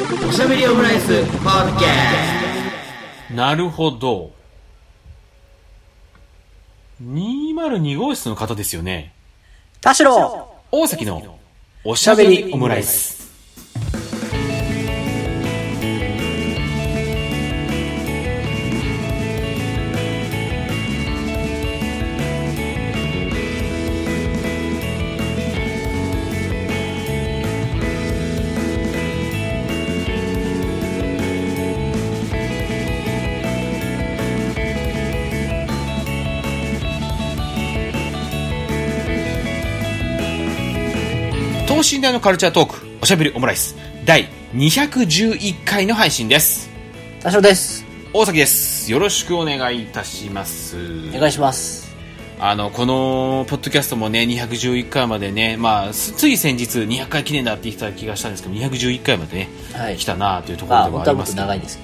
おしゃべりオムライスポッドキャスなるほど。202号室の方ですよね。田代大崎のおしゃべりオムライス。等身大のカルチャートーク、おしゃべりオムライス、第211回の配信です。田代です。大崎です。よろしくお願いいたします。お願いします。あの、この、ポッドキャストもね、211回までね、まあ、すつい先日200回記念だって言ってた気がしたんですけど、211回までね、はい来たなというところまあ、ではありますけど。長いんです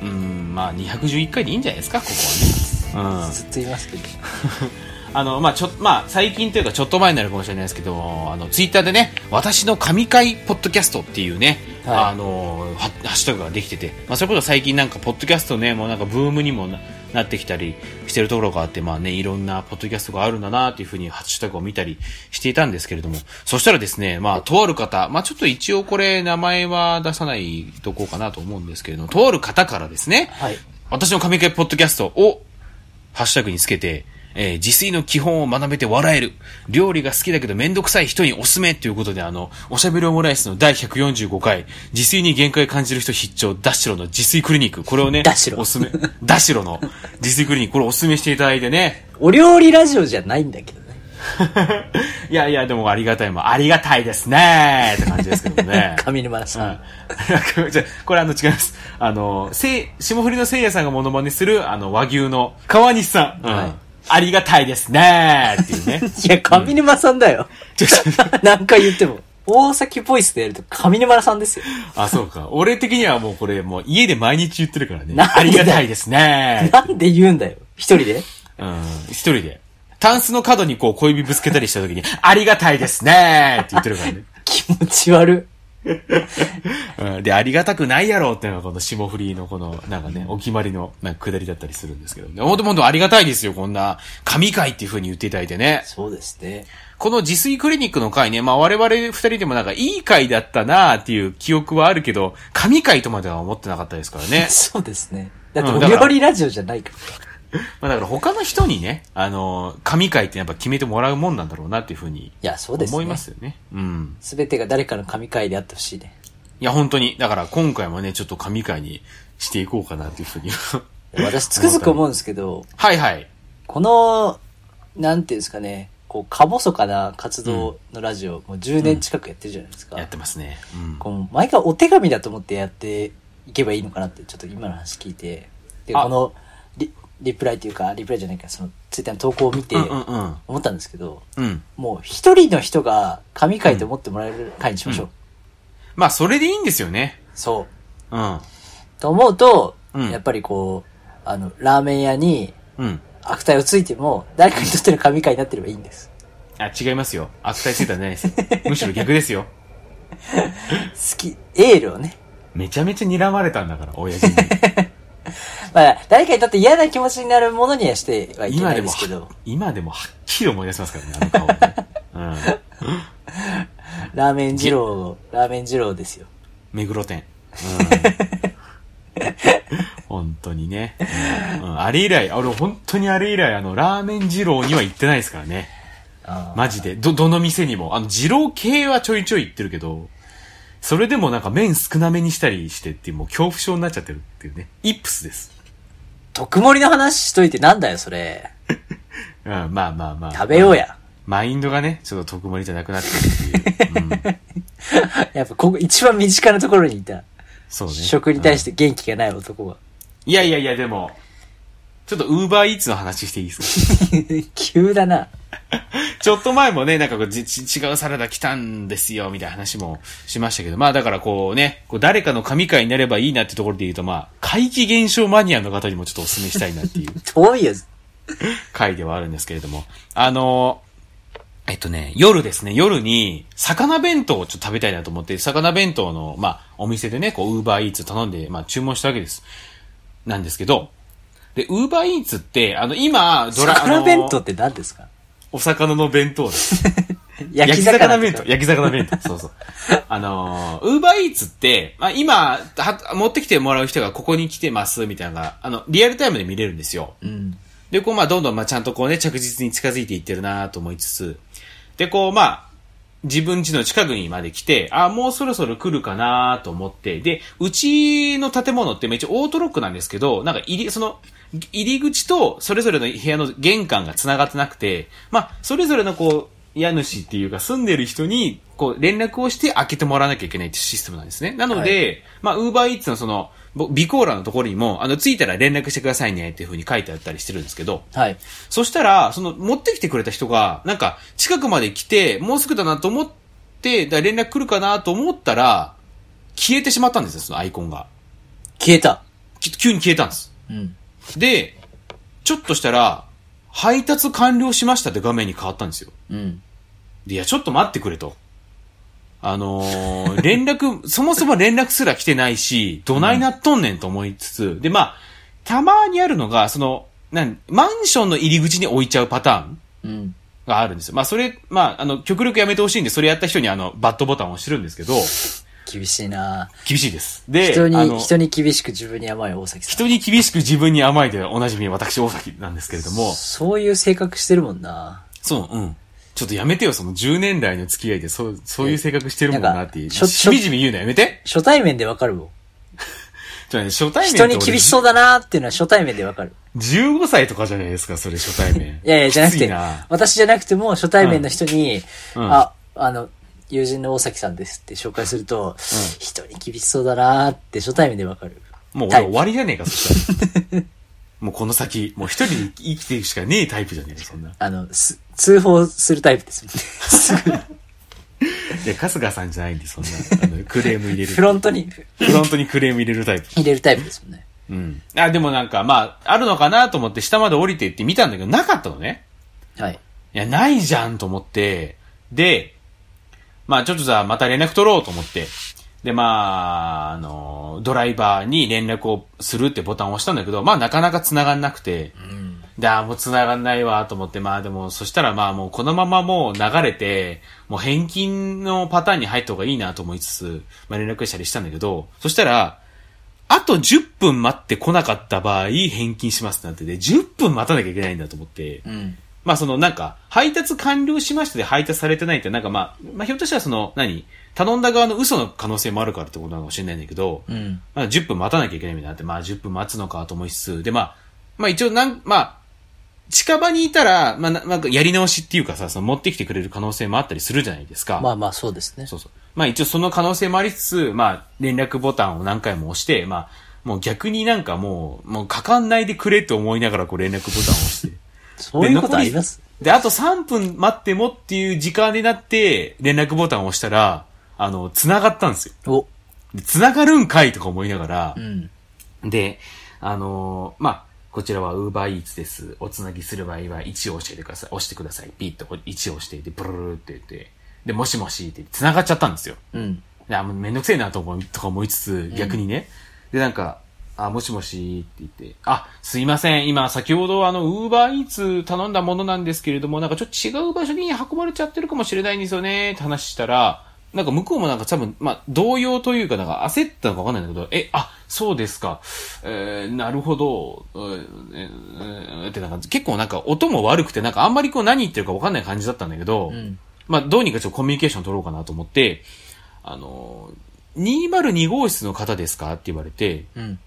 けうん、まあ、211回でいいんじゃないですか、ここはね。うんど。。ずっと言いますけど。あの、まあ、ちょ、まあ、最近というかちょっと前になるかもしれないですけど、あの、ツイッターでね、私の神回ポッドキャストっていうね、はいあの、ハハッシュタグができてて、まあ、それこそ最近なんか、ポッドキャストね、もうなんかブームにもななってきたりしてるところがあって、まあね、いろんなポッドキャストがあるんだなっていうふうにハッシュタグを見たりしていたんですけれども、そしたらですね、まあ、とある方、まあ、ちょっと一応これ、名前は出さないとこうかなと思うんですけれども、とある方からですね、はい。私の神回ポッドキャストをハッシュタグにつけて、えー自炊の基本を学べて笑える。料理が好きだけどめんどくさい人におすすめということで、あの、おしゃべりオムライスの第145回、自炊に限界感じる人必聴、ダッシュロの自炊クリニック。これをね、ダッシュロおすすめ、ダッシュロの自炊クリニック、これをおすすめしていただいてね。お料理ラジオじゃないんだけどね。いやいや、でもありがたいもん、ありがたいですねって感じですけどね。上沼さん。はい。じゃあこれあの違います。あの、せい、霜降りのせいやさんがモノマネする、あの、和牛の川西さん。うんはいありがたいですねっていうね。いや、上沼さんだよ。何回 言っても。大崎ボイスでやると上沼さんですよ。あ、そうか。俺的にはもうこれ、もう家で毎日言ってるからね。ありがたいですねなんで言うんだよ。一人で？うん。一人で。タンスの角にこう小指ぶつけたりした時に、ありがたいですねって言ってるからね。気持ち悪。うん、で、ありがたくないやろっていうのがこの霜降りのこの、なんかね、お決まりの、なんか下りだったりするんですけどね。ほんとほんとありがたいですよ、こんな、神回っていう風に言っていただいてね。そうですね。この自炊クリニックの回ね、まあ我々二人でもなんかいい回だったなっていう記憶はあるけど、神回とまでは思ってなかったですからね。そうですね。だって料理ラジオじゃないから。まあだから他の人にね、あの、神回ってやっぱ決めてもらうもんなんだろうなっていうふうにいや、そうですね。思いますよね。うん。すべてが誰かの神回であってほしいね。いや本当に、だから今回もね、ちょっと神回にしていこうかなっていうふうに。私つくづく思うんですけど、はいはい。この、なんていうんですかね、こう、か細かな活動のラジオ、もう10年近くやってるじゃないですか。やってますね。うん。この毎回お手紙だと思ってやっていけばいいのかなって、ちょっと今の話聞いて、で、あこのリ、リプライというか、リプライじゃないか、その、ツイッターの投稿を見てうん、うんうん。思ったんですけど、うん。もう一人の人が神回と思ってもらえる回にしましょう。まあそれでいいんですよね。そう。うん。と思うと、うんやっぱりこう、あの、ラーメン屋にうん。悪態をついても、誰かにとっての神回になってればいいんです。あ、違いますよ。悪態ついたんじゃないですよ。むしろ逆ですよ。好き、エールをね。めちゃめちゃ睨まれたんだから、親父に。まあ、誰かにとって嫌な気持ちになるものにはしてはいけないですけどは、、今でもはっきり思い出せますからね、あの顔ね。うん。ラーメン二郎、ラーメン二郎ですよ。目黒店。うん。本当にね。うんうんあれ以来、俺本当にあれ以来、あの、ラーメン二郎には行ってないですからね。マジで。ど、どの店にも。あの、二郎系はちょいちょい行ってるけど、それでもなんか麺少なめにしたりしてっていう、もう恐怖症になっちゃってるっていうね。イップスです。特盛りの話しといてなんだよ、それ。うん、まあまあまあ。食べようや。マインドがね、ちょっと特盛りじゃなくなってるっていう。うん。やっぱここ一番身近なところにいた、そうね。食に対して元気がない男が。いやいやいや、でも、ちょっとウーバーイーツの話していいですか？急だな。ちょっと前もね、なんかこう違うサラダ来たんですよ、みたいな話もしましたけど、まあだからこうね、こう誰かの神回になればいいなってところで言うと、まあ、怪奇現象マニアの方にもちょっとお勧めしたいなっていう 遠いよ。回ではあるんですけれども、あのえっとね、夜ですね、夜に、魚弁当をちょっと食べたいなと思って、魚弁当の、まあ、お店でね、こう、ウーバーイーツ頼んで、まあ、注文したわけです。なんですけど、で、ウーバーイーツって、あの、今、ドラ、魚弁当って何ですか？お魚の弁当です。焼き魚弁当。焼き魚弁当。そうそう。あのー、ウーバーイーツって、まあ、今、は持ってきてもらう人がここに来てます、みたいなのが、あの、リアルタイムで見れるんですよ。うん。で、こう、まあ、どんどん、まあ、ちゃんとこうね、着実に近づいていってるなと思いつつ、で、こう、まあ、自分家の近くにまで来て、あ、もうそろそろ来るかなと思って、で、うちの建物ってめっちゃオートロックなんですけど、なんか入り、その、入り口とそれぞれの部屋の玄関が繋がってなくて、まあ、それぞれのこう、家主っていうか住んでる人に、こう、連絡をして開けてもらわなきゃいけないっていうシステムなんですね。なので、まあ、ウーバーイーツのその、ぼ備考欄のところにも、あの、着いたら連絡してくださいねっていう風に書いてあったりしてるんですけど、はい。そしたら、その、持ってきてくれた人が、なんか、近くまで来て、もうすぐだなと思って、だ連絡来るかなと思ったら、消えてしまったんですよ、そのアイコンが。消えた。き急に消えたんです。うん。で、ちょっとしたら、配達完了しましたって画面に変わったんですよ。うん。で、いや、ちょっと待ってくれと。あのー 連絡、そもそも連絡すら来てないし、どないなっとんねんと思いつつ、で、まあ、たまにあるのが、その、なん、マンションの入り口に置いちゃうパターンうん。があるんですよ。まあ、それ、まあ、あの、極力やめてほしいんで、それやった人にあの、バットボタンを押してるんですけど、厳しいな厳しいです。で、人に、人に厳しく自分に甘い大崎さん。人に厳しく自分に甘いでおなじみ私大崎なんですけれども、そういう性格してるもんなそう、うん。ちょっとやめてよ、その10年来の付き合いで、そう、そういう性格してるもんなっていう。しょしみじみ言うのやめて。初対面でわかるもん。ちょ初対面人に厳しそううだなっていうのは初対面でわかる。15歳とかじゃないですか、それ初対面。いやいや、じゃなくて私じゃなくても初対面の人に、うんあ、あの、友人の大崎さんですって紹介すると、人に厳しそうだなって初対面でわかる。もう俺終わりじゃねえか、そしたら。もうこの先、もう一人で生きていくしかねえタイプじゃねえか、そんな。あの、す通報するタイプです。すぐ、いや、春日さんじゃないんで、そんな、あの、クレーム入れる。フロントにフロントにクレーム入れるタイプ。入れるタイプですもんね。うん。あ、でもなんか、まあ、あるのかなと思って下まで降りていって見たんだけど、なかったのね。はい。いや、ないじゃんと思って、で、まあちょっとじゃあまた連絡取ろうと思って、で、まあ、あの、ドライバーに連絡をするってボタンを押したんだけど、まあなかなか繋がんなくて、で、あーもう繋がんないわと思って、まあでも、そしたらまあもうこのままもう流れて、もう返金のパターンに入った方がいいなと思いつつ、まあ連絡したりしたんだけど、そしたら、あと10分待って来なかった場合、返金しますってなって。て、10分待たなきゃいけないんだと思って、うん。まあそのなんか、配達完了しましたで配達されてないってなんかまあ、まあひょっとしたらその、何？頼んだ側の嘘の可能性もあるからってことなのかもしれないんだけど、うん。まあ10分待たなきゃいけないみたいになって、まあ10分待つのかと思いつつ、でまあ、まあ一応なん、まあ、近場にいたら、まあななんかやり直しっていうかさ、その持ってきてくれる可能性もあったりするじゃないですか。まあまあそうですね。そうそう。まあ一応その可能性もありつつ、まあ連絡ボタンを何回も押して、まあもう逆になんかもう、もうかかんないでくれって思いながらこう連絡ボタンを押して。そういうことあります？で、あと3分待ってもっていう時間になって、連絡ボタンを押したら、あの、繋がったんですよ。お。で繋がるんかいとか思いながらう、ん。で、あのーまあ、こちらは Uber Eats です。おつなぎする場合は1を押してください。押してください。ピッと1を押して、で、ブルルルって言って、で、もしもしって繋がっちゃったんですよ。うん。いや、もうめんどくせえなと思い、とか思いつつ、逆にね。で、なんか、あ、もしもしって言って、あ、すいません。今、先ほどあの、ウーバーイーツ頼んだものなんですけれども、なんかちょっと違う場所に運ばれちゃってるかもしれないんですよね、って話したら、なんか向こうもなんか多分、まあ、動揺というか、なんか焦ったのかわかんないんだけど、え、あ、そうですか。えー、なるほど。えーえーってなんか、結構なんか音も悪くて、なんかあんまりこう何言ってるかわかんない感じだったんだけど、んまあ、どうにかちょっとコミュニケーション取ろうかなと思って、あの、202号室の方ですかって言われて、うん。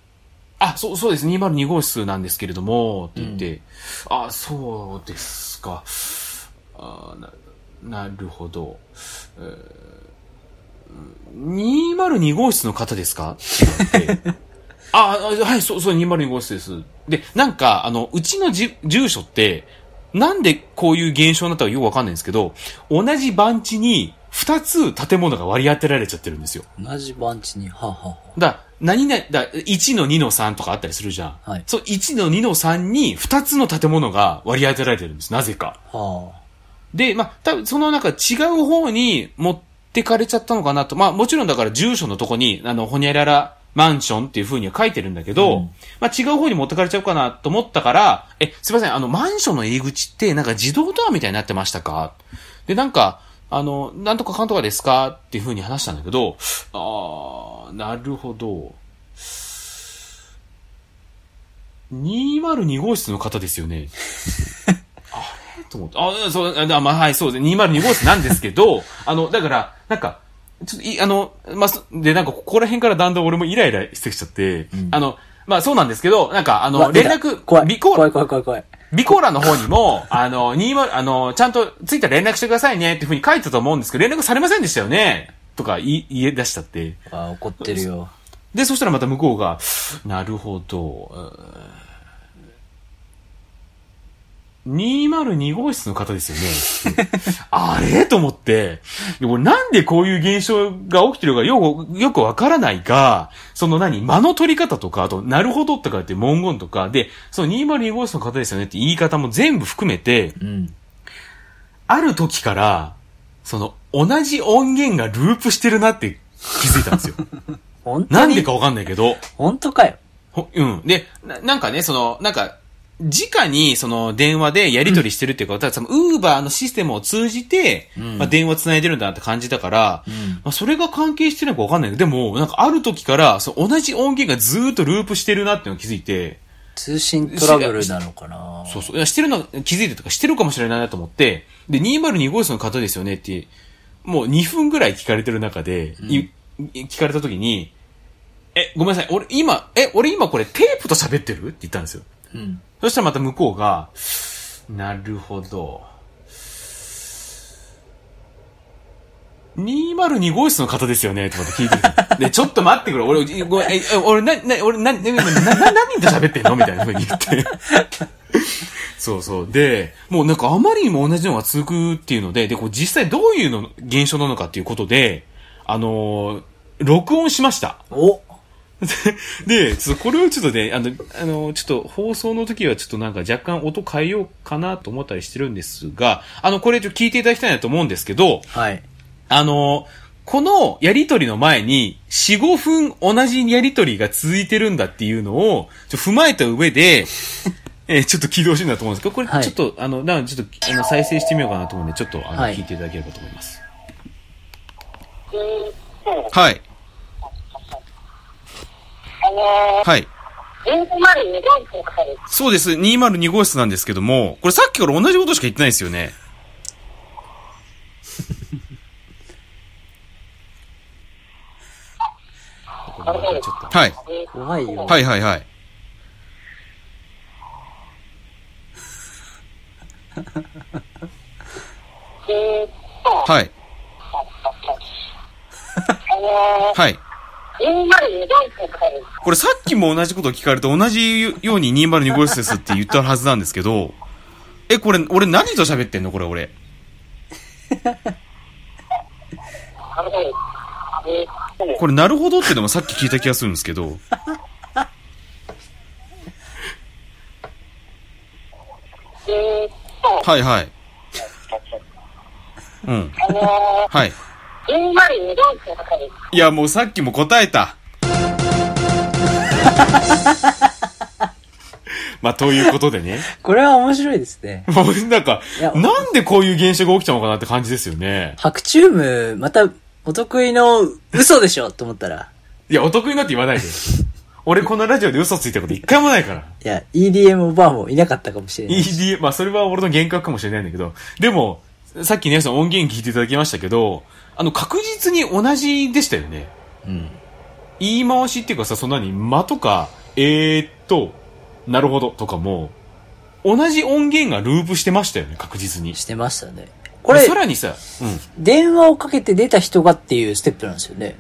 あ、そう、そうです。202号室なんですけれども、って言って、あ、そうですか。あな、なるほど。えー202号室の方ですか？あ、あはい、そう、そう、202号室です。で、なんか、あの、うちのじ住所って、なんでこういう現象になったかよくわかんないんですけど、同じ番地に2つ建物が割り当てられちゃってるんですよ。同じ番地に、はあ、はあはだ、何々、だ、1の2の3とかあったりするじゃん。はいそう、1の2の3に2つの建物が割り当てられてるんです。なぜか。あ、はあ。で、まあ、多分そのなんか違う方に持ってかれちゃったのかなと。まあ、もちろんだから住所のとこに、あの、ほにゃららマンションっていう風には書いてるんだけど、うんまあ、違う方に持ってかれちゃうかなと思ったから、え、すいません、あの、マンションの入り口ってなんか自動ドアみたいになってましたか？で、なんか、あの、なんとかかんとかですかっていう風に話したんだけど、あー、なるほど。202号室の方ですよね。あ れと思って。あ、そう、あまあ、はい、そうです。202号室なんですけど、あの、だから、なんか、ちょっとい、あの、まあ、そで、なんか、ここら辺からだんだん俺もイライラしてきちゃって、あの、まあ、そうなんですけど、なんか、あの、連絡、怖い。怖い怖い怖い怖い。ビコーラの方にも、あの、20、あの、ちゃんとついたら連絡してくださいねっていうふうに書いてたと思うんですけど、連絡されませんでしたよね？とか言い言い出しちゃって。あー怒ってるよ。で、そしたらまた向こうが、なるほど、202号室の方ですよね。あれ？と思って、で俺なんでこういう現象が起きてるかよく、よくわからないが、その何、間の取り方とか、あと、なるほどとかって文言とか、で、その202号室の方ですよねって言い方も全部含めて、うん。ある時から、その、同じ音源がループしてるなって気づいたんですよ。本当に？なんでかわかんないけど。本当かよ。ほうん。で、ななんかね、その、なんか、直にその電話でやり取りしてるっていうことは、そのウーバーのシステムを通じて、ん。まあ、電話繋いでるんだなって感じだから、ん。まあ、それが関係してるのかわかんない。けど、でも、なんかある時から、その同じ音源がずーっとループしてるなっていうのを気づいて、通信トラブルなのかな。そうそう。いや、してるの、気づいてとか、してるかもしれないなと思って、で、202号室の方ですよねって、もう2分ぐらい聞かれてる中で、いい聞かれた時に、え、ごめんなさい、俺今、え、俺今これテープと喋ってる？って言ったんですよ。うん。そしたらまた向こうが、なるほど。202号室の方ですよね？とかって聞いてて。で、ちょっと待ってくれ。俺、ごえ、え俺、な、な、俺、な、な、な、な、何人と喋ってんの？みたいな風に言って。そうそう。で、もうなんかあまりにも同じのが続くっていうので、で、こう実際どういうの、現象なのかっていうことで、あのー録音しました。おで、ちょっとこれをちょっとね、あの、あの、ちょっと放送の時はちょっとなんか若干音変えようかなと思ったりしてるんですが、あの、これちょっと聞いていただきたいなと思うんですけど、はい。あの、このやりとりの前に、4、5分同じやりとりが続いてるんだっていうのを、ちょっと踏まえた上で、えーちょっと起動してるんだと思うんですけど、これはいちょっと、あの、なのでちょっと、あの、再生してみようかなと思うんで、ちょっと、あの、はい聞いていただければと思います。はい。はい。そうです。202号室なんですけども、これさっきから同じことしか言ってないですよね。はい。怖いよ。はいはいはい。はい。はい。これさっきも同じこと聞かれて同じように202号室ですって言ったはずなんですけど、え、これ、俺何と喋ってんの？これ俺。これなるほどってのもさっき聞いた気がするんですけど。はいはい。うん。はい。いや、もうさっきも答えた。まあ、ということでね。これは面白いですね。もうなんかなんでこういう現象が起きたのかなって感じですよね。白チューム、また、お得意の嘘でしょと思ったら。いや、お得意なって言わないで。俺このラジオで嘘ついたこと一回もないから。いや、EDM おばあもいなかったかもしれない。ED、まあそれは俺の幻覚かもしれないんだけど、でも、さっきね、その音源聞いていただきましたけど、あの、確実に同じでしたよね。うん。言い回しっていうかさ、そんなに、間とか、えーっと、なるほどとかも、同じ音源がループしてましたよね、確実に。してましたね。これさ、らにさ、うん。電話をかけて出た人がっていうステップなんですよね。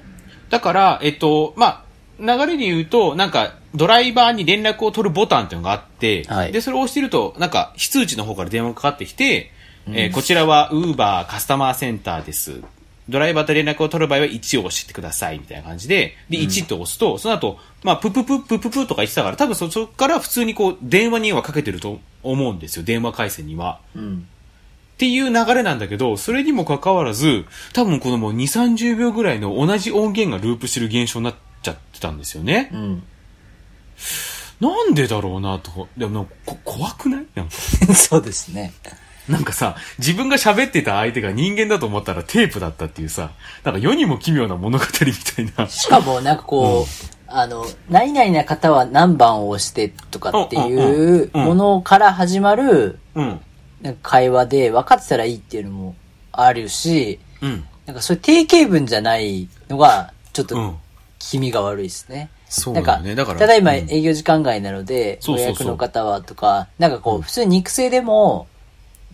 だから、えっと、まあ、流れで言うと、なんか、ドライバーに連絡を取るボタンっていうのがあって、はいで、それを押してると、なんか、非通知の方から電話がかかってきて、えーこちらは Uber カスタマーセンターです。ドライバーと連絡を取る場合は1を押してください、みたいな感じで、で、1と押すと、その後、まあ、ププププププとか言ってたから、多分そ、そこから普通にこう、電話にはかけてると思うんですよ、電話回線には。うん。っていう流れなんだけど、それにもかかわらず、多分このもう2、30秒ぐらいの同じ音源がループしてる現象になっちゃってたんですよね。うん。なんでだろうなと。でもこ怖くない？なんか。そうですね。なんかさ、自分が喋ってた相手が人間だと思ったらテープだったっていうさ、なんか世にも奇妙な物語みたいな。しかもなんかこう、あの、何々な方は何番を押してとかっていううんうんうんものから始まる会話で分かってたらいいっていうのもあるし、うん。なんかそれ定型文じゃないのが、ちょっとうん。気味が悪いですね。そうだよね。だから。ただいまうん営業時間外なので、予約の方はとか、なんかこう、普通に肉声でも、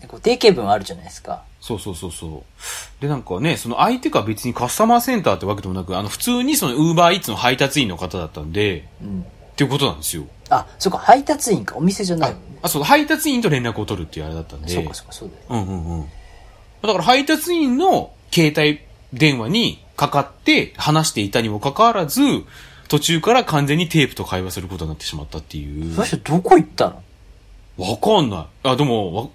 こう定型文あるじゃないですか。そうそうそうそう。で、なんかね、その相手が別にカスタマーセンターってわけでもなく、あの、普通にその、ウーバーイーツの配達員の方だったんで、うん。っていうことなんですよ。あ、そっか、配達員か、お店じゃないね。あ、そう、配達員と連絡を取るっていうあれだったんで。そうか、そうか、そうだよ。うんうんうん。だから配達員の携帯電話にかかって話していたにもかかわらず、途中から完全にテープと会話することになってしまったっていうそ。の人どこ行ったの？わかんない。あ、でも、わ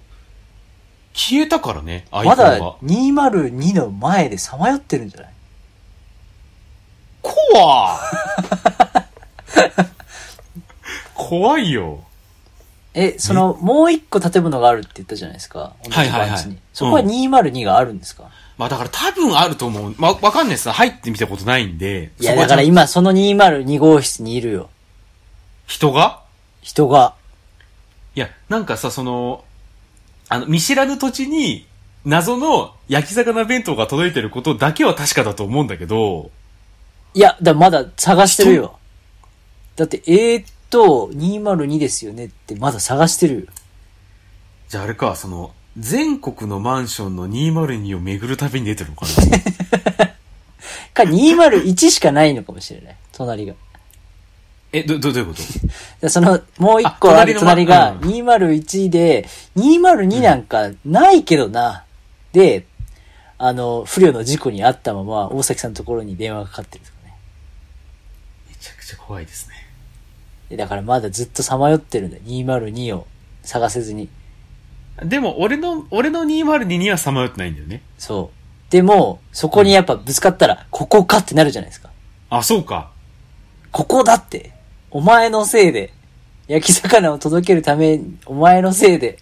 消えたからね、アイコまだンが。202の前でさまよってるんじゃない？怖 怖いよ。え、その、もう一個建物があるって言ったじゃないですか。同じはいはいはい団地にそこは202があるんですか、まあだから多分あると思う。まあわかんないです。入ってみたことないんで。いや、だから今その202号室にいるよ。人が人が。いや、なんかさ、その、あの、見知らぬ土地に、謎の焼き魚弁当が届いてることだけは確かだと思うんだけど、いや、だまだ探してるよ。だって、えーっと、202ですよねってまだ探してるよ。じゃああれか、その、全国のマンションの202を巡る旅に出てるのかな か、201しかないのかもしれない。隣が。え、ど、ど、どういうこと？で その、もう一個あるあ隣がうん201で、202なんかないけどな。で、あの、不慮の事故に遭ったまま、大崎さんのところに電話がかかってるとかね。めちゃくちゃ怖いですね。でだからまだずっとさまよってるんだよ。202を探せずに。でも、俺の、俺の202にはさまよってないんだよね。そう。でも、そこにやっぱぶつかったら、ここかってなるじゃないですか。あ、そうか。ここだって。お前のせいで。焼き魚を届けるために、お前のせいで。っ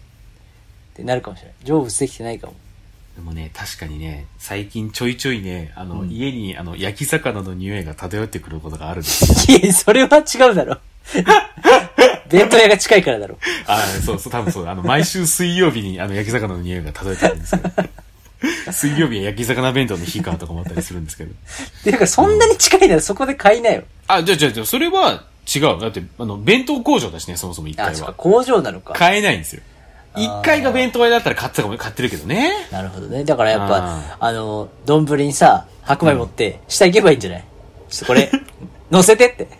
てなるかもしれない。成仏できてないかも。でもね、確かにね、最近ちょいちょいね、あの、うん家に、あの、焼き魚の匂いが漂ってくることがあるんですよ。いや、それは違うだろ。弁当屋が近いからだろ。あそうそう、多分そう。あの、毎週水曜日に、あの、焼き魚の匂いが漂ってくるんですけど。水曜日は焼き魚弁当の日かとか思ったりするんですけど。ていうか、そんなに近いならそこで買いなよ。あ、じゃあじゃあじゃあそれは違う。だって、あの、弁当工場だしね、そもそも1あ、階は。工場なのか。買えないんですよ。あー1階が弁当屋だったら買ってたかも、買ってるけどね。なるほどね。だからやっぱあ、あの、丼にさ、白米持って、下行けばいいんじゃない？ちょっとこれ、乗せてって。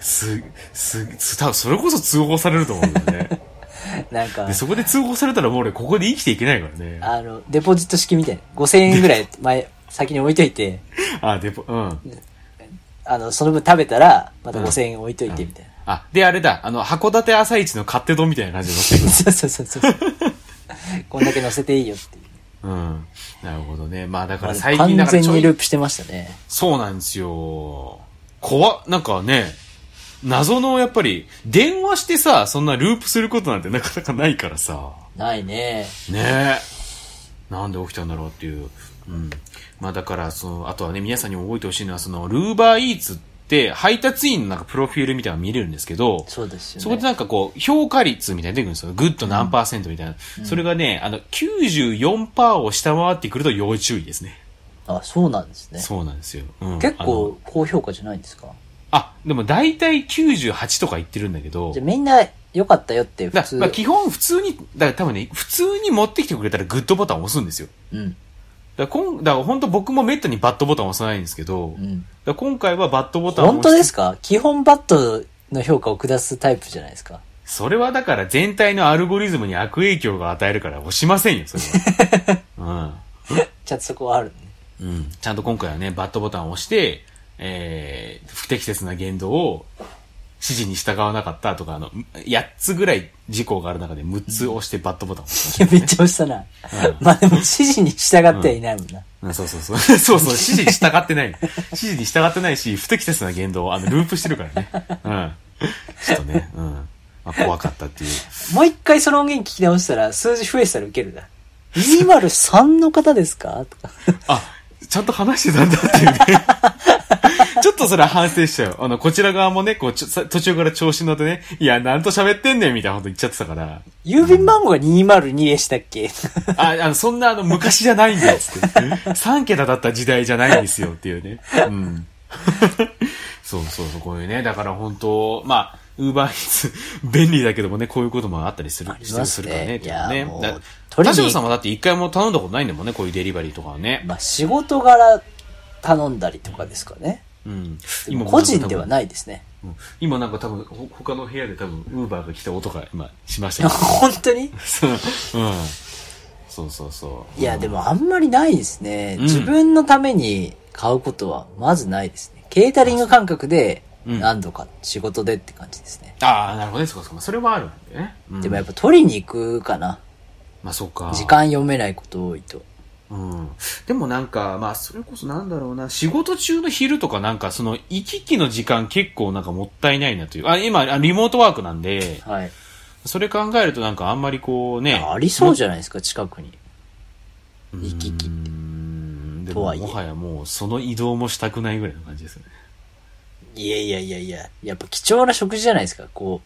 す、す、す、多分それこそ通報されると思うんだよね。なんかで、、そこで通報されたらもう俺ここで生きていけないからね。あの、デポジット式みたいな。5000円ぐらい前、先に置いといて、あ、で、うん。あの、その分食べたら、また5000円置いといてみたいな。あ、で、あれだ、あの、函館朝市の勝手丼みたいな感じで乗ってくる。そうそうそうそう。こんだけ乗せていいよっていう。うん。なるほどね。まあだからまあ最近だ完からちょい全にループしてましたね。そうなんですよ。怖っ、なんかね、謎のやっぱり、電話してさ、そんなループすることなんてなかなかないからさ。ないね。ねえ。なんで起きたんだろうっていう。うん。まあだから、その、あとはね、皆さんにも覚えてほしいのは、その、ウーバーイーツって、配達員のなんかプロフィールみたいなのが見れるんですけど、そうですよね。そこでなんかこう、評価率みたいなの出てくるんですよ。グッド何パーセントみたいな。それがね、あの、94%を下回ってくると要注意ですね。あ、そうなんですね。そうなんですよ。うん、結構高評価じゃないんですか？あ、でも大体98とか言ってるんだけどじゃ、あみんな良かったよって普通。だまあ基本普通に、だから多分ね、普通に持ってきてくれたらグッドボタンを押すんですよ。うん。だからこんだから本当僕もめったにバッドボタンを押さないんですけど、うん。ら今回はバッドボタンを押本当ですか？基本バットの評価を下すタイプじゃないですか？それはだから全体のアルゴリズムに悪影響が与えるから押しませんよ、それは。ちゃんとそこはあるね。うん。うん。ちゃんと今回はね、バッドボタンを押して、えー、不適切な言動を指示に従わなかったとか、あの、8つぐらい事項がある中で6つ押してバットボタンを押しいや、めっちゃ押したな。まあでも指示に従ってはいないもんな。うんそうそうそう。そうそう、指示に従ってない。指示に従ってないし、不適切な言動を、あの、ループしてるからね。うん。ちょっとね、うん。まあ、怖かったっていう。もう一回その音源聞き直したら数字増えてたらウケるな。203の方ですか？とか。あ、ちゃんと話してたんだっていうね。ちょっとそれは反省しちゃう。あの、こちら側もね、こう、ちょさ途中から調子に乗ってね、いや、なんと喋ってんねんみたいなこと言っちゃってたから。郵便番号が202でしたっけ？あ、あの、そんなあの、昔じゃないんだよ、つって。3桁だった時代じゃないんですよ、っていうね。うん。そうそうそう、こういうね。だから本当まあ、ウーバーイーツ、便利だけどもね、こういうこともあったりする、ねするからね、っていうのいやもうだ取りに田代さんはだって一回も頼んだことないんだもんね、こういうデリバリーとかはね。まあ仕事柄頼んだりとかですかね。うん。でもも個人ではい。ないですね。うん今なんか多分、ほ他の部屋で多分、ウーバーが来た音が今、しましたけ 本当に？う、うん。そうそうそう。いや、でもあんまりないですね。うん自分のために買うことはまずないですね。ケータリング感覚でうん何度か仕事でって感じですね。ああ、なるほどね、そうかそうか。それはあるんだよね。うんでもやっぱ取りに行くかな。まあそうか。時間読めないこと多いと。うん。でもなんか、まあ、それこそなんだろうな、仕事中の昼とかなんか、その、行き来の時間結構なんかもったいないなという。あ、今、あリモートワークなんで、はい。それ考えるとなんかあんまりこうね。ありそうじじゃないですか、近くに。行き来って。うん。でももはやもう、その移動もしたくないぐらいの感じですね。いやいやいやいや、やっぱ貴重な食事じゃないですか。こ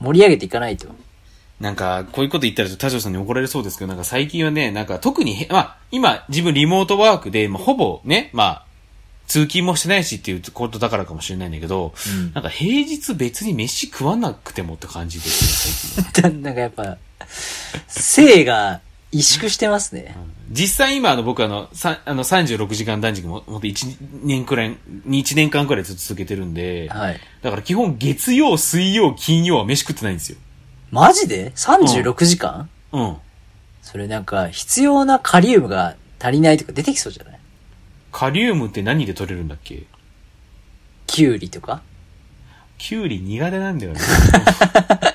う、盛り上げていかないと。なんか、こういうこと言ったら田代さんに怒られそうですけど、なんか最近はね、なんか特にへ、まあ、今、自分リモートワークで、まあ、ほぼね、まあ、通勤もしてないしっていうことだからかもしれないんだけど、うんなんか平日別に飯食わなくてもって感じですね、最近。なんかやっぱ、性が萎縮してますね。実際今、あの、僕あの、さあの36時間断食も、ほんと1年くらい、1年間くらいずっと続けてるんで、はい。だから基本月曜、水曜、金曜は飯食ってないんですよ。マジで ?36 時間、うん。それなんか、必要なカリウムが足りないとか出てきそうじゃない？カリウムって何で取れるんだっけ？キュウリとか？キュウリ苦手なんだよね。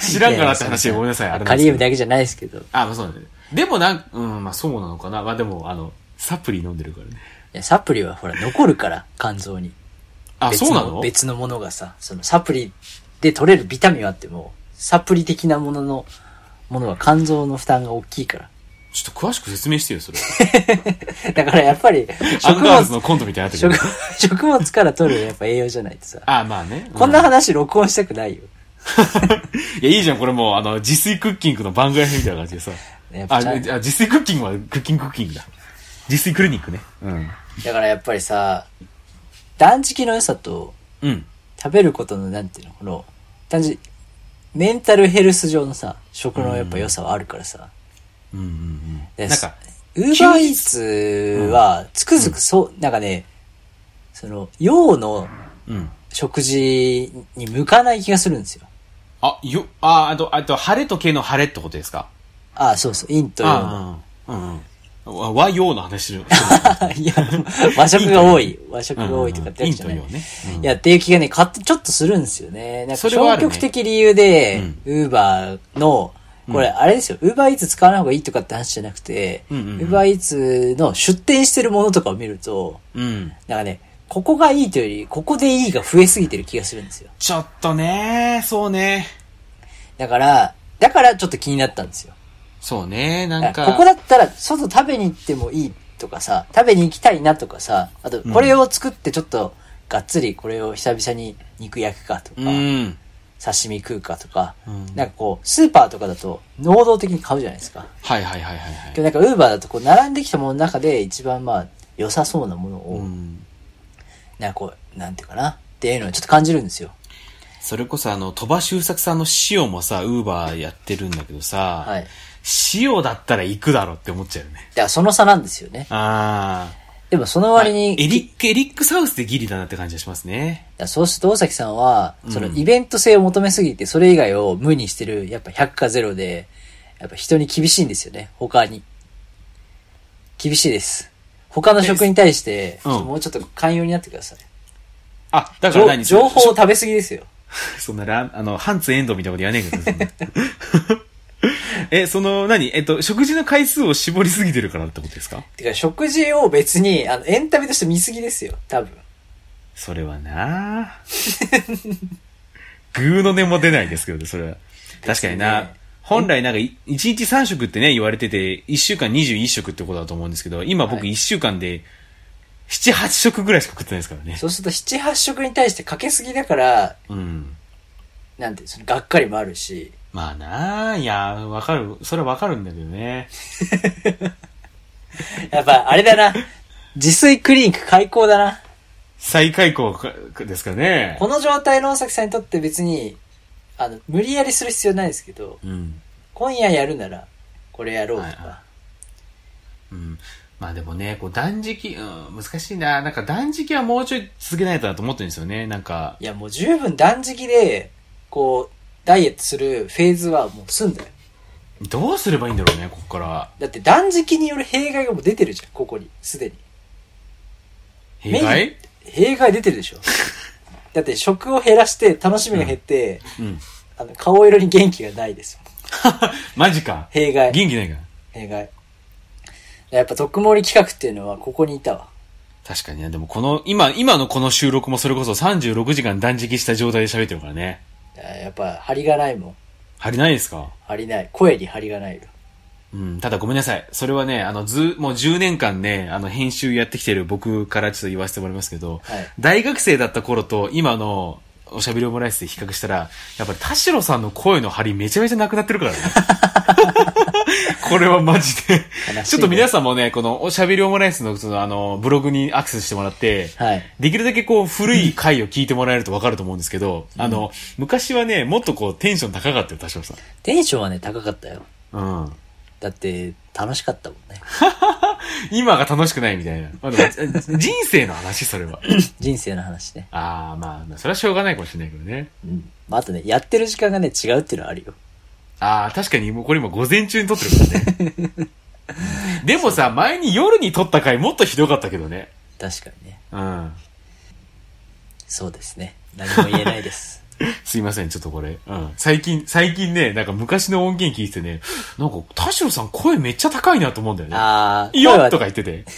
知らんかなって話でごめんなさい。あれなんカですけどリウムだけじゃないですけど。いあ、まあそうなんだね。でもなん、うん、まあそうなのかな。まあでも、あの、サプリ飲んでるからね。や、サプリはほら、残るから、肝臓に。あ、別そうなの別のものがさ、そのサプリで取れるビタミンはあっても、サプリ的なものの、ものは肝臓の負担が大きいから。ちょっと詳しく説明してよ、それ。だからやっぱり、アンガールズのコントみたいになって食る。食物から取るやっぱ栄養じゃないとさ。あ、まあね。うこんな話録音したくないよ。いや、いいじゃん、これもう、あの、自炊クッキングの番外編みたいな感じでさ。あ、やっぱちゃんあ自炊クッキングはクッキングクッキングだ。自炊クリニックね。うん。だからやっぱりさ、断食の良さと、うん。食べることの、なんていうの、この、単純に、メンタルヘルス上のさ、食のやっぱ良さはあるからさ。うんうんうん。でなんか、ウーバーイーツは、つくづくそう、なんかね、その、洋のうん。食事に向かない気がするんですよ。あ、よ、あ、あと、あと、晴れと系の晴れってことですか？ああ、そうそう、陰と陽の。うんうん。わ和洋の話。いや、和食が多い。和食が多いとかってやつじゃない。いや、っていう気がね、かちょっとするんですよね。なんか消極的理由で、ウーバーの、これ、あれですよ、ウーバーイーツ使わない方がいいとかって話じゃなくて、ウーバーイーツの出店してるものとかを見ると、うん。なんかね、ここがいいというより、ここでいいが増えすぎてる気がするんですよ。ちょっとね、そうね。だから、だからちょっと気になったんですよ。そうね、なんか。ここだったら、外食べに行ってもいいとかさ、食べに行きたいなとかさ、あと、これを作ってちょっと、がっつりこれを久々に肉焼くかとか、うん。刺身食うかとか、うんなんかこう、スーパーとかだと、能動的に買うじゃないですか。はいはいはいはいはいなんか、ウーバーだとこう、並んできたものの中で一番まあ、良さそうなものを、うん。なんかこう、なんていうかな、っていうのをちょっと感じるんですよ。それこそあの、鳥羽周作さんの塩もさ、ウーバーやってるんだけどさ、はい。塩だったら行くだろって思っちゃうよね。だからその差なんですよね。ああ。でもその割に、エリック、エリックサウスでギリだなって感じがしますね。そうすると大崎さんは、そのうんイベント性を求めすぎて、それ以外を無にしてる、やっぱ100か0で、やっぱ人に厳しいんですよね、他に。厳しいです。他の食に対して、うんもうちょっと寛容になってください。あ、だから何情情報を食べ過ぎですよ。そんなラン、あの、ハンツエンドみたいなことやねえけど、え、その、何？えっと、食事の回数を絞りすぎてるからってことですか？てか、食事を別に、あの、エンタメとして見過ぎですよ、多分。それはなグーの音も出ないですけどね、それは。確かにな。ね本来なんかい、1日3食ってね、言われてて、1週間21食ってことだと思うんですけど、今僕はい1週間で、7、8食ぐらいしか食ってないですからね。そうすると、7、8食に対してかけすぎだから、うん。なんて、その、がっかりもあるし、まあなあいや、わかる。それはわかるんだけどね。やっぱ、あれだな。自炊クリニック開講だな。再開校かですかね。この状態の大崎さんにとって別に、あの、無理やりする必要ないですけど、うん。今夜やるなら、これやろうとはいはか。うん。まあでもね、こう断食、うん、難しいな。なんか断食はもうちょい続けないとなと思ってるんですよね。なんか、いや、もう十分断食で、こう、ダイエットするフェーズはもう済んだよ。どうすればいいんだろうね、ここから。だって断食による弊害がもう出てるじゃん、ここに。すでに。弊害？弊害出てるでしょ。だって食を減らして楽しみが減って、うん。あの、顔色に元気がないですよ。マジか。弊害。元気ないか。弊害。やっぱ特盛り企画っていうのはここにいたわ。確かにね。でもこの、今、今のこの収録もそれこそ36時間断食した状態で喋ってるからね。やっぱ張りがないもん。張りないですか？張りない。声に張りがないよ。うん。ただごめんなさい。それはね、あの、ず、もう10年間ね、あの、編集やってきてる僕からちょっと言わせてもらいますけど、はい大学生だった頃と今のおしゃべりオムライスで比較したら、やっぱり田代さんの声の張りめちゃめちゃなくなってるからね。これはマジで。ちょっと皆さんもね、このおしゃべりオムライスのそのあの、ブログにアクセスしてもらって、はい。できるだけこう古い回を聞いてもらえるとわかると思うんですけど、あの、昔はね、もっとこうテンション高かったよ、田代さテンションはね、高かったよ。ん。うん。だって、楽しかったもんね。今が楽しくないみたいな。まあ、人生の話、それは。人生の話ね。ああ、まあ、それはしょうがないかもしれないけどね。うん。まあ、あとね、やってる時間がね、違うっていうのはあるよ。ああ、確かにもうこれ今午前中に撮ってるからね。でもさ、前に夜に撮った回もっとひどかったけどね。確かにね。うん。そうですね。何も言えないです。すいません、ちょっとこれ。うん。最近、最近ね、なんか昔の音源聞いてね、なんか、田代さん声めっちゃ高いなと思うんだよね。あー、いいよとか言ってて。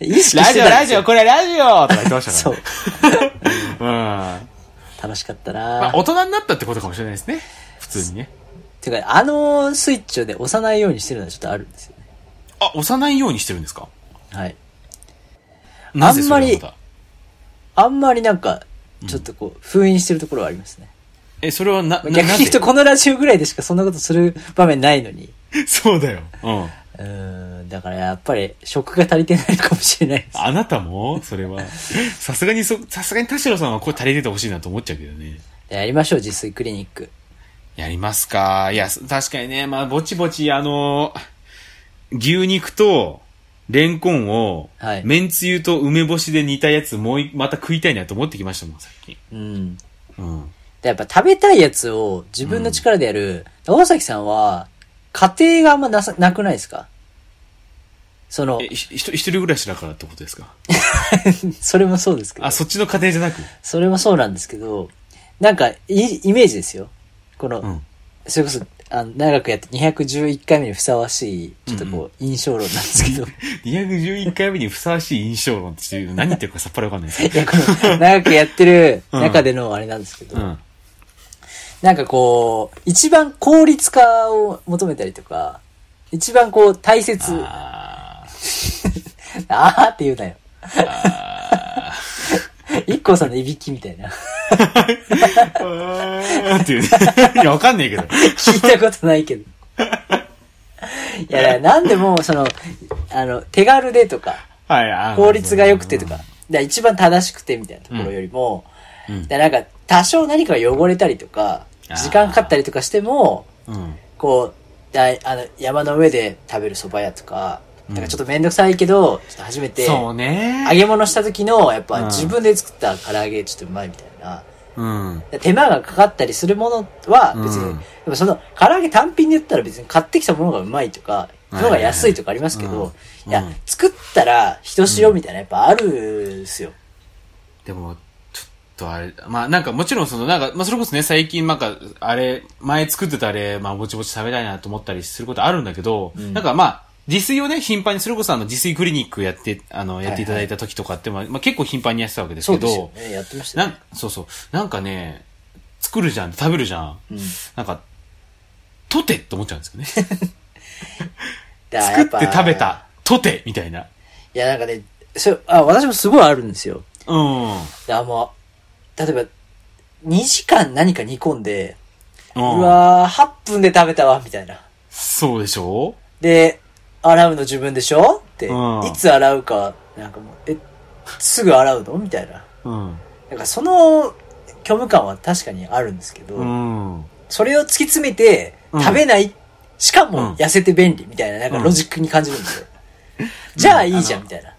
うん。意識してラジオ、たんですジオ、これラジオとか言ってましたそかうらね。。うん。ま楽しかったあ、な大人になったってことかもしれないですね。普通にね。てか、あのスイッチをね、押さないようにしてるのはちょっとあるんですよね。あ、押さないようにしてるんですか？はい。なぜそれはあんまあんまりなんか、ちょっとこう、封印してるところはありますね。え、それはな、な逆に言うと、このラジオぐらいでしかそんなことする場面ないのに。そうだよ。うん。うーん、だからやっぱり、食が足りてないのかもしれないです。あなたもそれは。さすがにそ、さすがに田代さんは声足りててほしいなと思っちゃうけどね。やりましょう、自炊クリニック。やりますか。いや、確かにね、まあ、ぼちぼち、あの牛肉と、レンコンを、はいめんつゆと梅干しで煮たやつ、もうい、また食いたいなと思ってきましたもん、さっき。うん。うん。でやっぱ食べたいやつを自分の力でやる、大崎さんは、家庭があんまなさ、なくないですか？その一人暮らしだからってことですか？それもそうですけど。あ、、そっちの家庭じゃなく？それもそうなんですけど、なんか、いイメージですよ。この、うん。それこそ、あの、長くやって211回目にふさわしい、ちょっとこう、印象論なんですけど、211回目にふさわしい印象論っていう、何言ってるかさっぱりわかんないですいや、この、長くやってる中でのあれなんですけど、うん。なんかこう、一番効率化を求めたりとか、一番こう、大切、あ あーって言うなよ。一個さんのいびきみたいな。ーっていうね。いや、わかんねえけど。聞いたことないけど。いや、なんでも、その、あの、手軽でとか、はい、あ効率が良くてとか、だ一番正しくてみたいなところよりも、うんだなんか、多少何かが汚れたりとか、あー時間かかったりとかしても、うん。こう、だいあの、山の上で食べる蕎麦屋とか、なんかちょっとめんどくさいけど、ちょっと初めて、そうね。揚げ物した時の、やっうんぱ自分で作った唐揚げちょっとうまいみたいな。うん。手間がかかったりするものは別に、うんでもその唐揚げ単品で言ったら別に買ってきたものがうまいとか、はいのが安いとかありますけど、うんいやうん、作ったら人塩みたいなやっぱあるんすよ。でも、とあれ、まあなんかもちろんそのなんか、まあそれこそね、最近なんか、あれ、前作ってたあれ、まあぼちぼち食べたいなと思ったりすることあるんだけど、なんかまあ、自炊をね、頻繁に、それこそあの、自炊クリニックやって、あの、やっていただいた時とかって、まあまあ結構頻繁にやってたわけですけそうですね。やってましたね。そうそう、なんかね、作るじゃん、食べるじゃん。なんか、とてって思っちゃうんですよね。作って食べた、とてみたいな。いや、なんかね、それ、あ、私もすごいあるんですよ。うん。だからもう、例えば、2時間何か煮込んで、う。うんわー、8分で食べたわ、みたいな。そうでしょ？で、洗うの自分でしょ？って、うんいつ洗うか、なんかもう、え、すぐ洗うの？みたいな。うん。なんかその虚無感は確かにあるんですけど、うん。それを突き詰めてうん食べない、しかうんも痩せて便利みたいな、なんかロジックに感じるんですよ。じゃあいいじゃん、みたいな。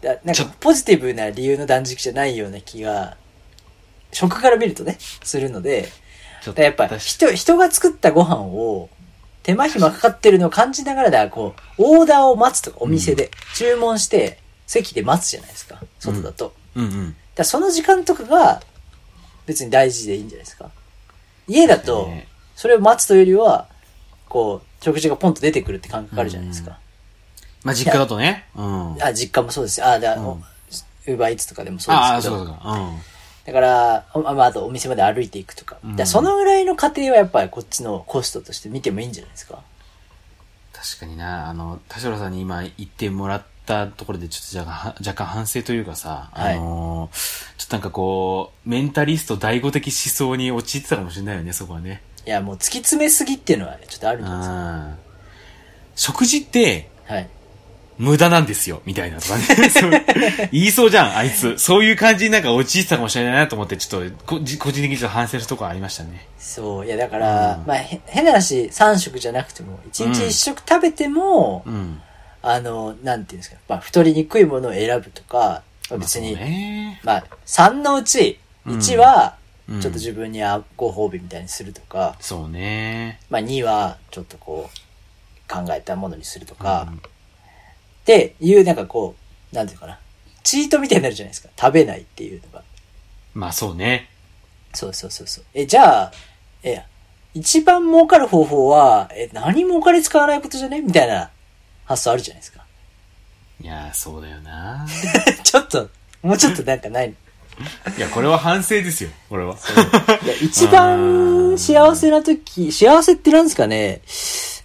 だなんかポジティブな理由の断食じゃないような気が、食から見るとね、するので、やっぱ私人、人が作ったご飯を手間暇かかってるのを感じながらだ、こう、オーダーを待つとか、お店で、注文して、席で待つじゃないですか、外だと。うんうん。だその時間とかが、別に大事でいいんじゃないですか。家だとね、それを待つというよりは、こう、食事がポンと出てくるって感覚あるじゃないですか。まあ実家だとね。うん。あ、実家もそうです。あ、だ、うんウーバーイーツとかでもそうああ、ですけど。そうか。うん。だから、あまあ、あとお店まで歩いていくとか。うんそのぐらいの過程はやっぱりこっちのコストとして見てもいいんじゃないですか？確かにな、あの、田代さんに今言ってもらったところでちょっと若干若干反省というかさ、はいあのーちょっとなんかこう、メンタリスト第五的思想に陥ってたかもしれないよね、そこはね。いや、もう突き詰めすぎっていうのはちょっとあるんですん。食事って、か。はい。無駄なんですよ、みたいなとかね。言いそうじゃん、あいつ。そういう感じになんか陥ってたかもしれないなと思って、ちょっとこ、じ個人的にちょっと反省するところありましたね。そう。いや、だから、うんまあ、へ変な話、3食じゃなくても、1日1食食べても、うん。あの、なんていうんですか、まあ、太りにくいものを選ぶとか、まあ別に、まあそうね。まあ、3のうち、うん1は、うんちょっと自分にあご褒美みたいにするとか、そうね。まあ、2は、ちょっとこう、考えたものにするとか、うんっていう、なんかこう、なんていうかな、チートみたいになるじゃないですか。食べないっていうのが。まあそうね。そうそうそうそう。え、じゃあ、え、一番儲かる方法は、え、何もお金使わないことじゃね？みたいな発想あるじゃないですか。いやー、そうだよな。ちょっと、もうちょっとなんかない。いや、これは反省ですよ、これは。いや、一番幸せな時、幸せってなんですかね？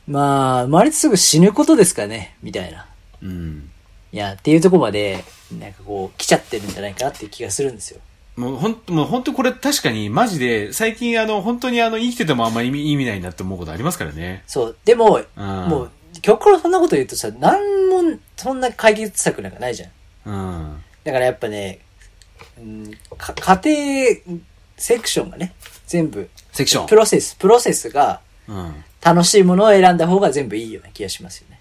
まあ、生まれてすぐ死ぬことですかね？みたいな。うん。いや、っていうとこまで、なんかこう、来ちゃってるんじゃないかなっていう気がするんですよ。もうほん、もう本当これ確かにマジで、最近あの、本当にあの、生きててもあんまり意味意味ないなって思うことありますからね。そう。でも、うん。もう、極論そんなこと言うとさ、なんも、そんな解決策なんかないじゃん。うん。だからやっぱね、うん、か家庭セクションがね、全部、セクションプ。ロセス、プロセスがうん。楽しいものを選んだ方が全部いいような気がしますよね。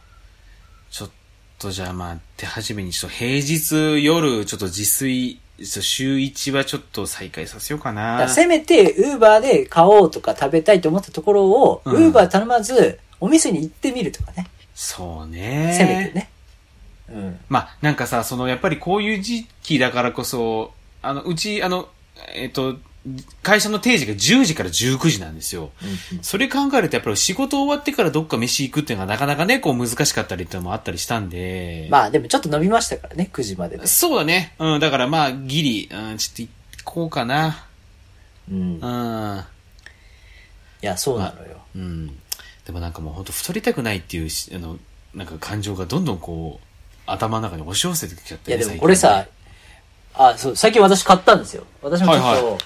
とじゃあまあ、手始めにちょっと平日夜、ちょっと自炊、週1はちょっと再開させようかだからな。せめて、ウーバーで買おうとか食べたいと思ったところを、ウうんーバー頼まず、お店に行ってみるとかね。そうね。せめてね。うん。まあ、なんかさ、その、やっぱりこういう時期だからこそ、あの、うち、あの、えっと、会社の定時が10時から19時なんですよ。それ考えると、やっぱり仕事終わってからどっか飯行くっていうのがなかなかね、こう難しかったりっていうのもあったりしたんで。まあでもちょっと伸びましたからね、9時までで。そうだね。うん、だからまあ、ギリ、うん、ちょっと行こうかな。うん。いうん。や、そうなのよ。うん。でもなんかもう本当太りたくないっていうし、あの、なんか感情がどんどんこう、頭の中に押し寄せてきちゃって、いやでもこれさ、あ、そう、最近私買ったんですよ。私もちょっと、はいは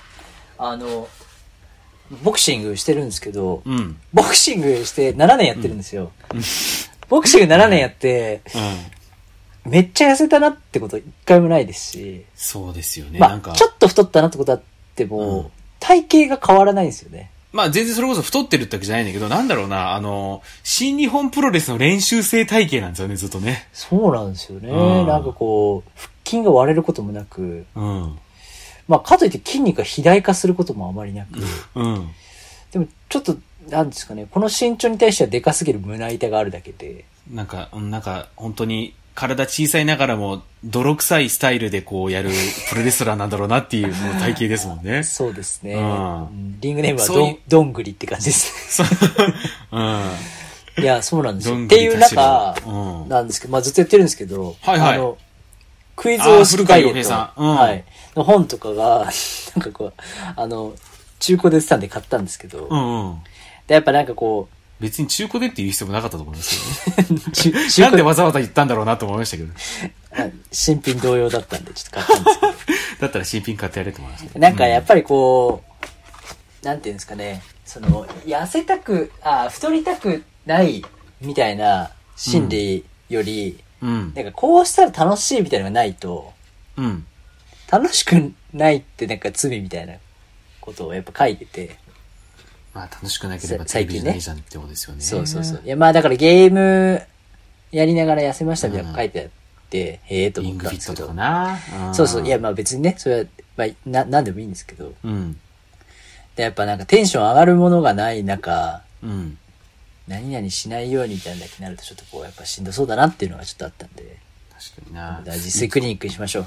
あの、ボクシングしてるんですけど。うん。ボクシングして7年やってるんですよ。ボクシング7年やって、うん。めっちゃ痩せたなってこと一回もないですし、そうですよね。まあ、なんかちょっと太ったなってことあっても、うん体型が変わらないんですよね。まあ全然それこそ太ってるってわけじゃないんだけど、なんだろうな、あの、新日本プロレスの練習生体型なんですよね、ずっとね。そうなんですよね。うんなんかこう、腹筋が割れることもなく、うん。まあ、かといって筋肉が肥大化することもあまりなく、うん。でもちょっと、なんですかね、この身長に対してはでかすぎる胸板があるだけで、なんか、うんなんか、本当に体小さいながらも、泥臭いスタイルでこうやる プロレスラーなんだろうなっていう体型ですもんね。そうですね。うんうんリングネームはどん、どんぐりって感じです。うん。いや、そうなんですよ。っていう中、うんなんですけど、まあずっとやってるんですけど、はいはいあの、クイズ王式ダイエあー古川洋平ット、さん。うんはい、の本とかが、なんかこう、あの、中古で売ってたんで買ったんですけど、うんうん。で、やっぱなんかこ別に中古でって言う必要もなかったと思いますけどね。なんでわざわざ言ったんだろうなと思いましたけど。あ新品同様だったんで、ちょっと買ったんですけど、だったら新品買ってやれと思いますけど。なんかやっぱりこう、なんていうんですかね、その、痩せたく、あ、太りたくないみたいな心理より、うん。なんかこうしたら楽しいみたいなのがないと、うん。楽しくないってなんか罪みたいなことをやっぱ書いてて、まあ楽しくなければさテレビじゃな最近ねいじゃんってことですよね。そうそうそう。いやまあだからゲームやりながら痩せましたみたいなの書いてあって、へえとリン思ったんですけどそうそう。いやまあ別にね、それは、まあな、なんでもいいんですけど。うん。でやっぱなんかテンション上がるものがない中、うん。何々しないようにみたいなだけになるとちょっとこうやっぱしんどそうだなっていうのがちょっとあったんで、確かにな。実践クリニックにしましょう。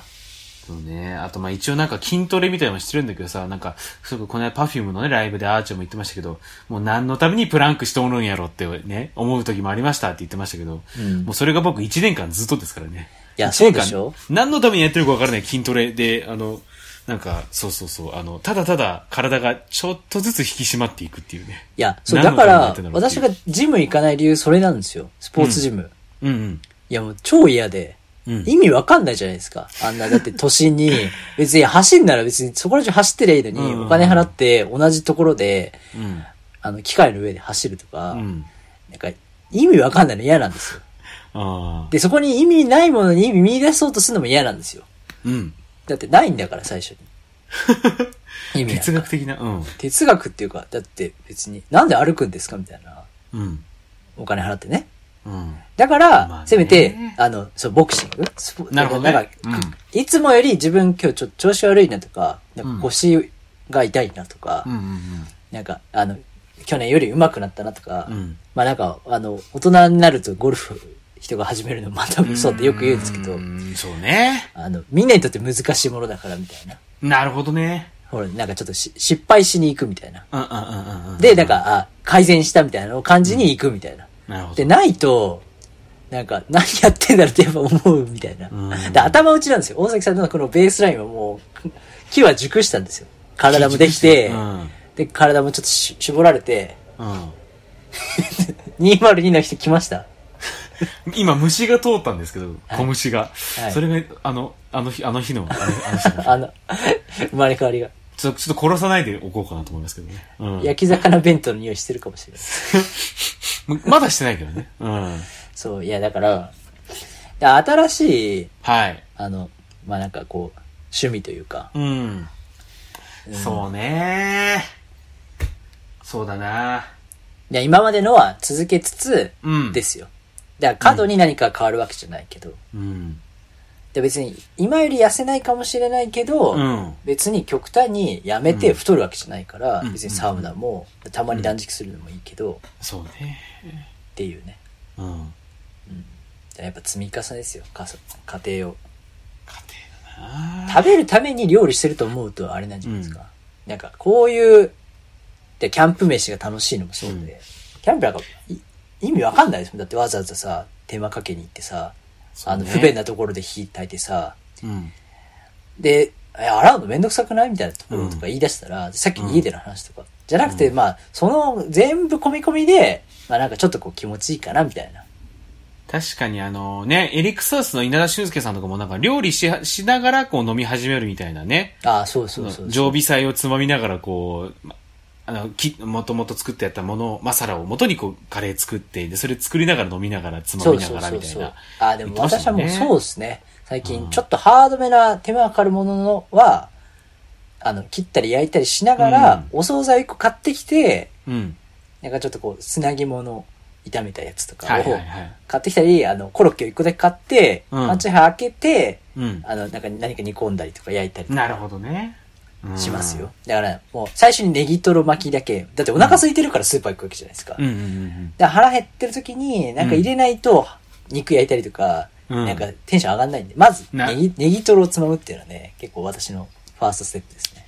そうね。あと、まあ一応なんか筋トレみたいなのしてるんだけどさ、なんか、この間パフュームのね、ライブでアーチョンも言ってましたけど、もう何のためにプランクしとるんやろってね、思う時もありましたって言ってましたけど、うんもうそれが僕1年間ずっとですからね。いやそうでしょ何のためにやってるか分からない筋トレで、あの、なんか、そうそうそう、あの、ただただ体がちょっとずつ引き締まっていくっていうね。いや、そう、だから私がジム行かない理由それなんですよ。スポーツジム。うんうん。いやもう超嫌で。うん意味わかんないじゃないですか。あんな、だって都心に、別に走んなら別にそこら中走ってりゃいいのに、うんうんうんお金払って同じところで、うん。あの、機械の上で走るとか、うん。なんか、意味わかんないの嫌なんですよ。で、そこに意味ないものに意味見出そうとするのも嫌なんですよ。うん。だってないんだから、最初に。意味哲。学的な、うん。哲学っていうか、だって別に、なんで歩くんですかみたいな。うん。お金払ってね。うん。だから、まあねせめて、あの、そう、ボクシング？スポなるほどねなんか、うんいつもより自分今日ちょっと調子悪いなとか、なんか腰が痛いなとか、うんうんなんか、あの、去年より上手くなったなとか、うん。うん。まあなんか、あの、大人になるとゴルフ人が始めるのまたそうってよく言うんですけど、うんそうね。あの、みんなにとって難しいものだからみたいな。なるほどね。ほら、なんかちょっとし失敗しに行くみたいな。で、なん、か、あ、改善したみたいな感じに行くみたいな。なるほど。で、ないと、なんか、何やってんだろうってやっぱ思うみたいな。うんで、頭打ちなんですよ。大崎さんのこのベースラインはもう、木は熟したんですよ。体もできて、うん。で、体もちょっとし絞られて、うん。202の人来ました。今、虫が通ったんですけど、小虫が。はいそれが、あの、あの日、あの日の、あのあの日の。あの、生まれ変わりが。ちょっと、ちょっと殺さないでおこうかなと思いますけどね。うん。焼き魚弁当の匂いしてるかもしれない。まだしてないけどね。うん。そう、いや、だから、で新しい、はい。あの、まあ、なんかこう、趣味というか、うん。そうねそうだないや、今までのは続けつつ、うん。。ですすよ。だから過度に何か変わるわけじゃないけど、うん。で別に今より痩せないかもしれないけど、うん。別に極端にやめて太るわけじゃないから、うん別にサウナも、たまに断食するのもいいけど、そうね。っていうね。うん。やっぱ積み重ねですよ、かそ家庭を。家庭だな食べるために料理してると思うとあれなんじゃないですか。なんかこういう、で、キャンプ飯が楽しいのもそうで、うんキャンプなんかい意味わかんないですもん。だってわざわざさ、手間かけに行ってさ、あの、不便なところで火焚いてさ、うん。で、え洗うのめんどくさくないみたいなところとか言い出したら、さっきの家での話とか、じゃなくて、まあ、その全部込み込みで、まあなんかちょっとこう気持ちいいかなみたいな。確かにあのね、エリックサウスの稲田俊介さんとかもなんか料理ししながらこう飲み始めるみたいなね。ああ、そうそうそうそう。常備菜をつまみながらこう、まあの、き、もともと作ってやったもの、マサラを元にこう、カレー作って、で、それ作りながら飲みながら、つまそうみながらそうそうそうみたいな。。ああ、でも私はもうそうですね。最近、ちょっとハードめな手間がかかるもののは、あの、切ったり焼いたりしながら、お惣菜1個買ってきて、うん。なんかちょっとこう、砂肝の炒めたやつとかをはいはいはい。買ってきたり、あの、コロッケを1個だけ買って、うんパンチハ開けて、うん。あの、なんか何か煮込んだりとか焼いたりとかなるほどね。うんしますよ。。だから、もう最初にネギトロ巻きだけ、だってお腹空いてるからスーパー行くわけじゃないですか。うんうんうんで腹減ってる時に、なんか入れないと、肉焼いたりとか、うんなんかテンション上がんないんで、まず、なネギ、ネギトロをつまむっていうのはね、結構私のファーストステップですね。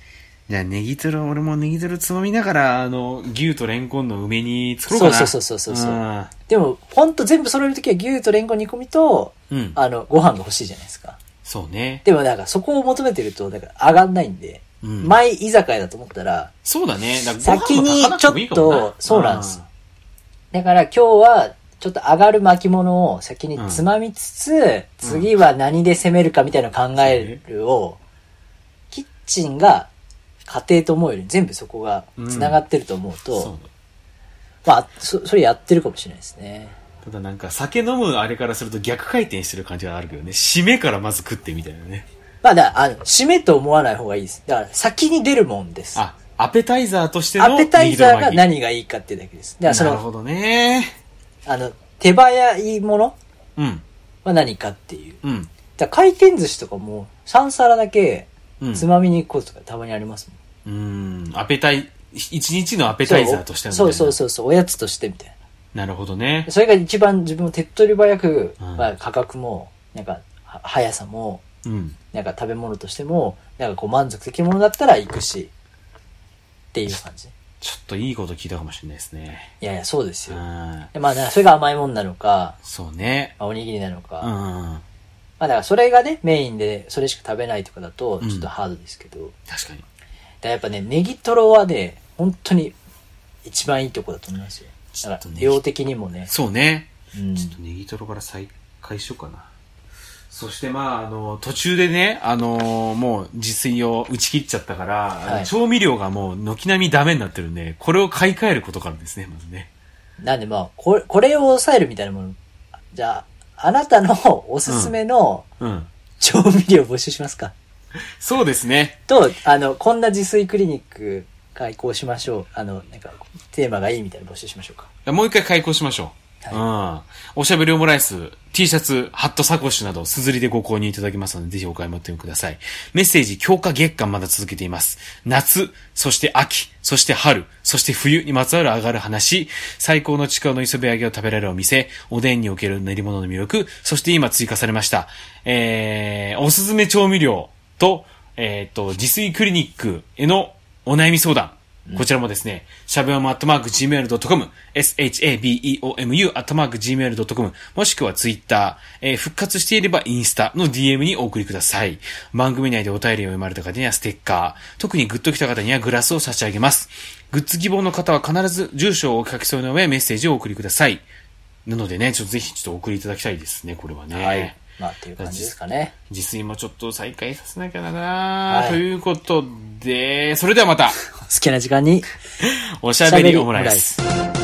じゃあ、ネギトロ、俺もネギトロつまみながら、あの、牛とレンコンの梅に作ろうかな。そうそうそうそうそうでも、ほんと全部揃えるときは牛とレンコン煮込みと、うん。うん。あの、ご飯が欲しいじゃないですか。そうね。でもなんかそこを求めてると、だから上がんないんで、うん前居酒屋だと思ったら、そうだね。だから先にちょっとそうなんです。だから今日は、ちょっと上がる巻物を先につまみつつ、次は何で攻めるかみたいなのを考えるを、キッチンが家庭と思うより全部そこが繋がってると思うと、そうまあ、そ、それやってるかもしれないですね。ただなんか酒飲むあれからすると逆回転してる感じがあるけどね。締めからまず食ってみたいなね。まあ、だあの、締めと思わない方がいいです。だから先に出るもんです。あ、アペタイザーとしてのアペタイザーが何がいいかっていうだけです。だからその、なるほどね。あの、手早いものうん。は何かっていう。うん。だ回転寿司とかも3皿だけうんつまみに行くこととかたまにありますもん。うん。アペタイ、一日のアペタイザーとしてのそうそうそうそう、おやつとしてみたいなるほどねな。。それが一番自分も手っ取り早く、うんまあ価格も、なんか、は速さも、うん。なんか食べ物としても、なんかこう満足できるものだったら行くし、っていう感じ。ちょっといいこと聞いたかもしれないですね。いやいや、そうですよ。うん。でまあ、なそれが甘いもんなのか、そうね。まあおにぎりなのか、うん。まあだからそれがね、メインでそれしか食べないとかだと、うんちょっとハードですけど、だか確かに。らやっぱね、ネギトロはね、本当に一番いいとこだと思いますよ。だからちょっとね量的にもね、そうね。うんちょっとネギトロから再開しようかな。そしてまあ、あの、途中でね、あのもう自炊を打ち切っちゃったから、はい調味料がもう軒並みダメになってるんで、これを買い替えることからですね、まずね。なんでまあ、これ、これを抑えるみたいなもの、じゃあ、あなたのおすすめのうん。調味料募集しますか、そうですね。と、あの、こんな自炊クリニック開講しましょう。あの、なんか、テーマがいいみたいなの募集しましょうか。もう一回開講しましょう。うん。おしゃべりオムライス、T シャツ、ハットサコッシュなど、すずりでご購入いただけますので、ぜひお買い求めください。メッセージ、強化月間まだ続けています。夏、そして秋、そして春、そして冬にまつわる上がる話、最高のちくわの磯辺揚げを食べられるお店、おでんにおける練り物の魅力、そして今追加されました、えー、おすすめ調味料と、えっ、と、自炊クリニックへのお悩み相談。こちらもですね、しゃべおむアットマーク gmail.com、shabeomu アットマーク gmail.com、もしくはツイッター、えー復活していればインスタの DM にお送りください。番組内でお便りを読まれた方にはステッカー、特にグッと来た方にはグラスを差し上げます。グッズ希望の方は必ず住所をお書き添えの上メッセージをお送りください。なのでね、ちょっとぜひちょっとお送りいただきたいですね、これはね。はい。まあ、っていう感じですかね。自炊もちょっと再開させなきゃだな、はいということで、それではまた、好きな時間に、おしゃべりオムライス。おしゃべりオムライス